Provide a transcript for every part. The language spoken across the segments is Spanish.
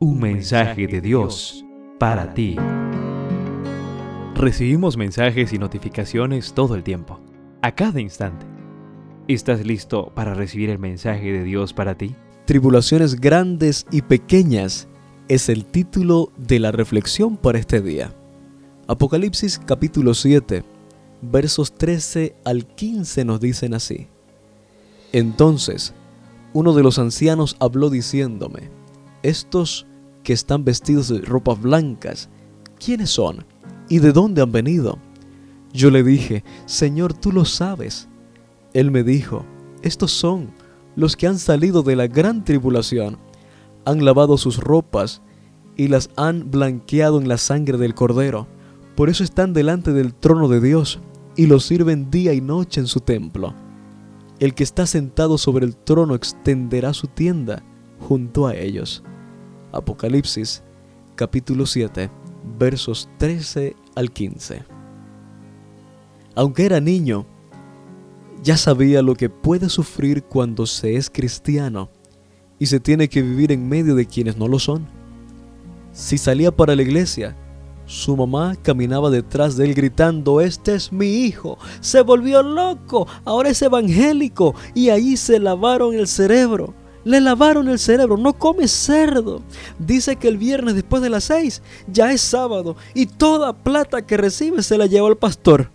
Un mensaje de Dios para ti. Recibimos mensajes y notificaciones todo el tiempo, a cada instante. ¿Estás listo para recibir el mensaje de Dios para ti? Tribulaciones grandes y pequeñas es el título de la reflexión para este día. Apocalipsis capítulo 7, versos 13 al 15 nos dicen así. Entonces, uno de los ancianos habló diciéndome, estos que están vestidos de ropas blancas, ¿quiénes son? ¿Y de dónde han venido? Yo le dije, Señor, tú lo sabes. Él me dijo, estos son los que han salido de la gran tribulación, han lavado sus ropas y las han blanqueado en la sangre del Cordero. Por eso están delante del trono de Dios y lo sirven día y noche en su templo. El que está sentado sobre el trono extenderá su tienda junto a ellos. Apocalipsis capítulo 7 versos 13 al 15. Aunque era niño, ya sabía lo que puede sufrir cuando se es cristiano y se tiene que vivir en medio de quienes no lo son. Si salía para la iglesia, su mamá caminaba detrás de él gritando, este es mi hijo, se volvió loco, ahora es evangélico y ahí se lavaron el cerebro. Le lavaron el cerebro, no come cerdo. Dice que el viernes después de las seis ya es sábado y toda plata que recibe se la lleva al pastor.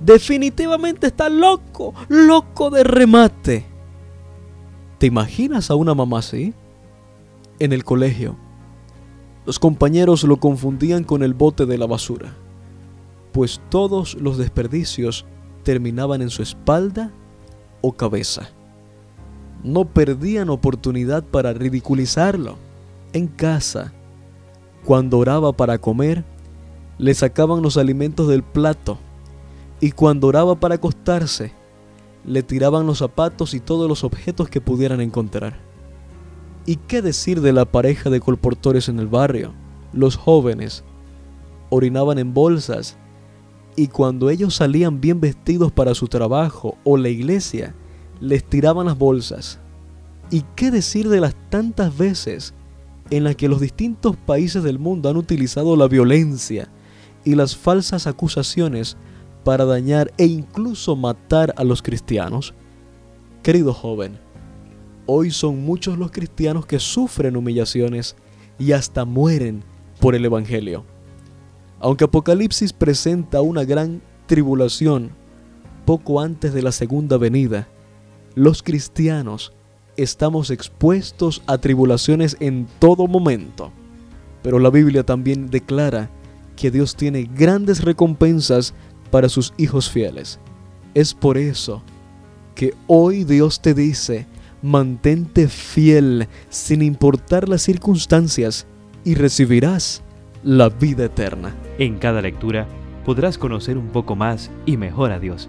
Definitivamente está loco, loco de remate. ¿Te imaginas a una mamá así? En el colegio, los compañeros lo confundían con el bote de la basura, pues todos los desperdicios terminaban en su espalda o cabeza no perdían oportunidad para ridiculizarlo. En casa, cuando oraba para comer, le sacaban los alimentos del plato y cuando oraba para acostarse, le tiraban los zapatos y todos los objetos que pudieran encontrar. ¿Y qué decir de la pareja de colportores en el barrio? Los jóvenes orinaban en bolsas y cuando ellos salían bien vestidos para su trabajo o la iglesia, les tiraban las bolsas. ¿Y qué decir de las tantas veces en las que los distintos países del mundo han utilizado la violencia y las falsas acusaciones para dañar e incluso matar a los cristianos? Querido joven, hoy son muchos los cristianos que sufren humillaciones y hasta mueren por el Evangelio. Aunque Apocalipsis presenta una gran tribulación poco antes de la segunda venida, los cristianos estamos expuestos a tribulaciones en todo momento. Pero la Biblia también declara que Dios tiene grandes recompensas para sus hijos fieles. Es por eso que hoy Dios te dice, mantente fiel sin importar las circunstancias y recibirás la vida eterna. En cada lectura podrás conocer un poco más y mejor a Dios